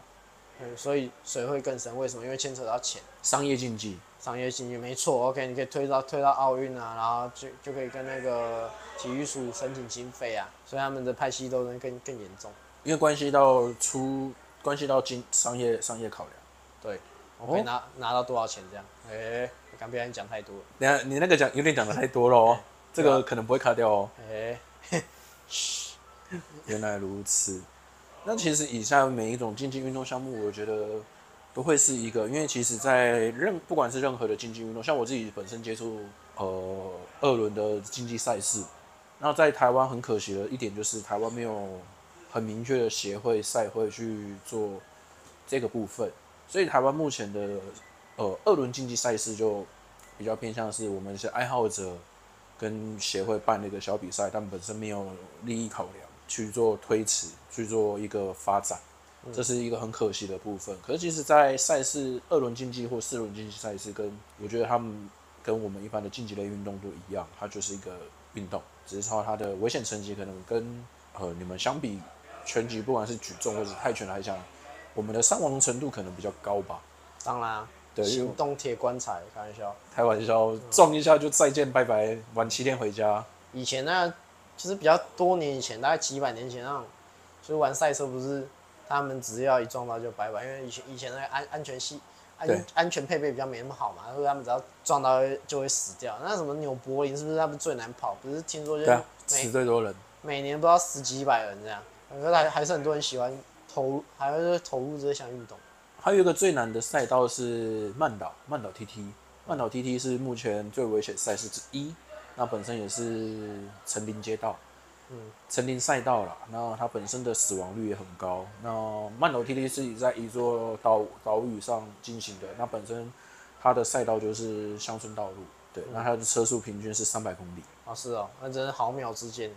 嗯，所以水会更深。为什么？因为牵扯到钱，商业竞技。商业竞技没错，OK，你可以推到推到奥运啊，然后就就可以跟那个体育署申请经费啊，所以他们的派系斗争更更严重，因为关系到出关系到经商业商业考量，对，我可以拿、哦、拿到多少钱这样，哎、欸，我刚不小心讲太多。了，等下你那个讲有点讲的太多了哦，这个可能不会卡掉哦，哎，嘘，原来如此，那其实以下每一种竞技运动项目，我觉得。都会是一个，因为其实，在任不管是任何的竞技运动，像我自己本身接触呃二轮的竞技赛事，那在台湾很可惜的一点就是台湾没有很明确的协会赛会去做这个部分，所以台湾目前的呃二轮竞技赛事就比较偏向是我们一些爱好者跟协会办那个小比赛，但本身没有利益考量去做推迟去做一个发展。这是一个很可惜的部分。可是，其实，在赛事二轮竞技或四轮竞技赛事，跟我觉得他们跟我们一般的竞技类运动都一样，它就是一个运动，只是说它的危险层级可能跟呃你们相比，拳击不管是举重或者泰拳来讲，我们的伤亡程度可能比较高吧。当然，对，行动铁棺材，开玩笑，开玩笑，撞一下就再见拜拜，晚七天回家。以前呢，就是比较多年以前，大概几百年前那种，就是玩赛车不是。他们只要一撞到就拜拜，因为以前以前那个安安全系安安全配备比较没那么好嘛，所以他们只要撞到就会死掉。那什么纽柏林是不是他们最难跑？不是听说就每、啊、死最多人，每年不知道十几百人这样，可是还还是很多人喜欢投，还是投入这项运动。还有一个最难的赛道是曼岛，曼岛 TT，曼岛 TT 是目前最危险赛事之一，那本身也是成林街道。嗯，成林赛道了，那它本身的死亡率也很高。那曼岛 TT 是在一座岛岛屿上进行的，那本身它的赛道就是乡村道路，对，那它的车速平均是三百公里。啊，是哦，那真是毫秒之间。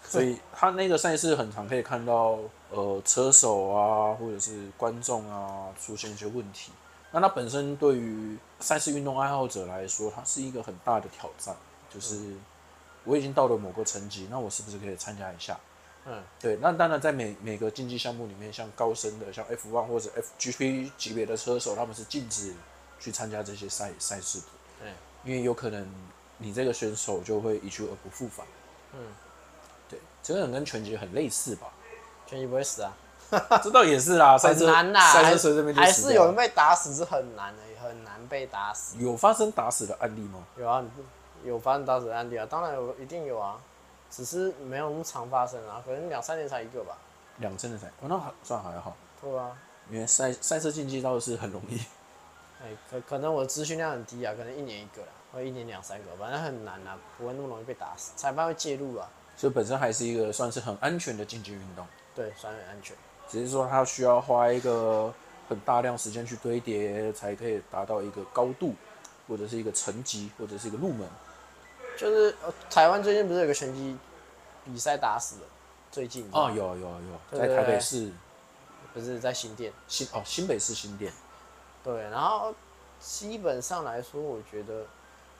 所以他那个赛事很常可以看到，呃，车手啊，或者是观众啊，出现一些问题。那它本身对于赛事运动爱好者来说，它是一个很大的挑战，就是。嗯我已经到了某个层级，那我是不是可以参加一下？嗯，对。那当然，在每每个竞技项目里面，像高深的，像 F1 或者 FGP 级别的车手，他们是禁止去参加这些赛赛事的。对，因为有可能你这个选手就会一去而不复返。嗯，对，这个跟拳击很类似吧？拳击不会死啊？这倒也是啦，很难呐，赛车随这边还是有人被打死，是很难的，很难被打死。有发生打死的案例吗？有啊。有发生打死的案例啊，当然有，一定有啊，只是没有那么常发生啊，可能两三年才一个吧。两三年才，哦，那还算还好。对啊，因为赛赛车竞技倒是很容易。哎，可可能我的资讯量很低啊，可能一年一个啦，或一年两三个，反正很难啊，不会那么容易被打死，裁判会介入啊。所以本身还是一个算是很安全的竞技运动。对，算很安全。只是说它需要花一个很大量时间去堆叠，才可以达到一个高度，或者是一个层级，或者是一个入门。就是台湾最近不是有个拳击比赛打死了？最近啊、有有，有，在台北市，不是在新店新哦，新北市新店。对，然后基本上来说，我觉得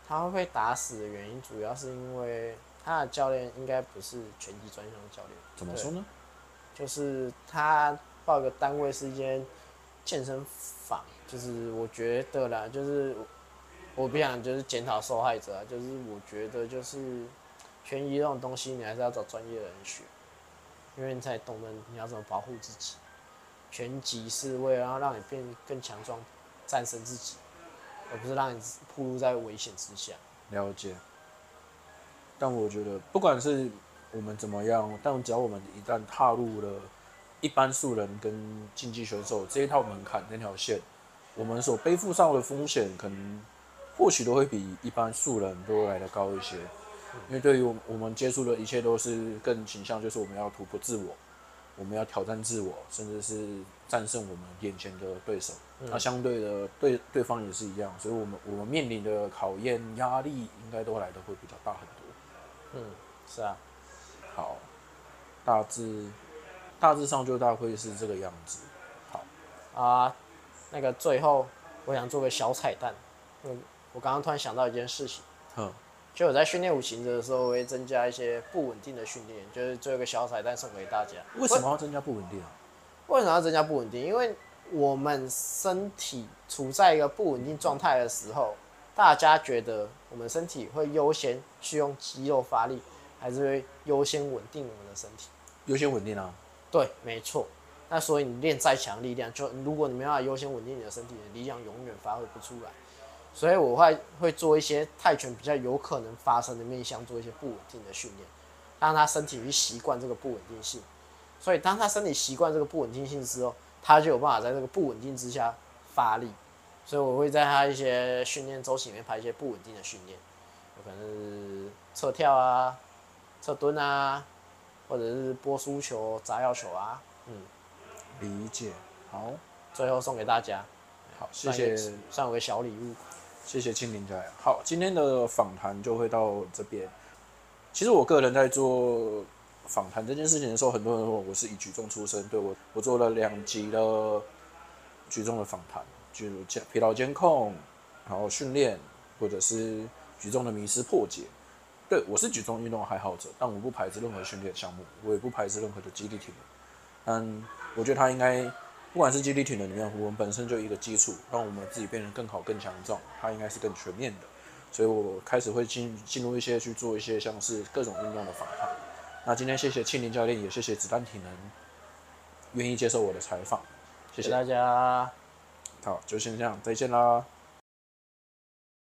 他会被打死的原因，主要是因为他的教练应该不是拳击专项教练。怎么说呢？就是他报个单位是一间健身房，就是我觉得啦，就是我不想就是检讨受害者啊，就是我觉得就是拳击这种东西，你还是要找专业的人学。因为你才懂得你要怎么保护自己，拳击是为了要让你变更强壮，战胜自己，而不是让你暴露在危险之下。了解。但我觉得，不管是我们怎么样，但只要我们一旦踏入了一般素人跟竞技选手这一套门槛那条线，我们所背负上的风险，可能或许都会比一般素人都来的高一些。因为对于我我们接触的一切都是更倾向，就是我们要突破自我，我们要挑战自我，甚至是战胜我们眼前的对手。那、嗯、相对的，对对方也是一样，所以我们我们面临的考验压力应该都来的会比较大很多。嗯，是啊。好，大致大致上就大概是这个样子。好啊，那个最后我想做个小彩蛋，嗯，我刚刚突然想到一件事情。嗯。就我在训练五行的时候，我会增加一些不稳定的训练，就是做一个小彩蛋送给大家。为什么要增加不稳定啊？为什么要增加不稳定？因为我们身体处在一个不稳定状态的时候，大家觉得我们身体会优先去用肌肉发力，还是会优先稳定我们的身体？优先稳定啊？对，没错。那所以你练再强力量，就如果你没办法优先稳定你的身体，你的力量永远发挥不出来。所以我会会做一些泰拳比较有可能发生的面向，做一些不稳定的训练，让他身体去习惯这个不稳定性。所以当他身体习惯这个不稳定性之后，他就有办法在这个不稳定之下发力。所以我会在他一些训练周期里面排一些不稳定的训练，有可能是侧跳啊、侧蹲啊，或者是波输球、砸药球啊。嗯，理解。好，最后送给大家。好，谢谢，算有个小礼物。谢谢庆林家。好，今天的访谈就会到这边。其实我个人在做访谈这件事情的时候，很多人问我是以举重出身，对，我我做了两集的举重的访谈，就监疲劳监控，然后训练，或者是举重的迷思破解。对，我是举重运动爱好者，但我不排斥任何训练项目，我也不排斥任何的肌力体能。但我觉得他应该。不管是肌力体能里面，我们本身就一个基础，让我们自己变得更好、更强壮，它应该是更全面的。所以我开始会进进入一些去做一些像是各种运动的访谈。那今天谢谢庆林教练，也谢谢子弹体能愿意接受我的采访，谢谢大家。好，就先这样，再见啦。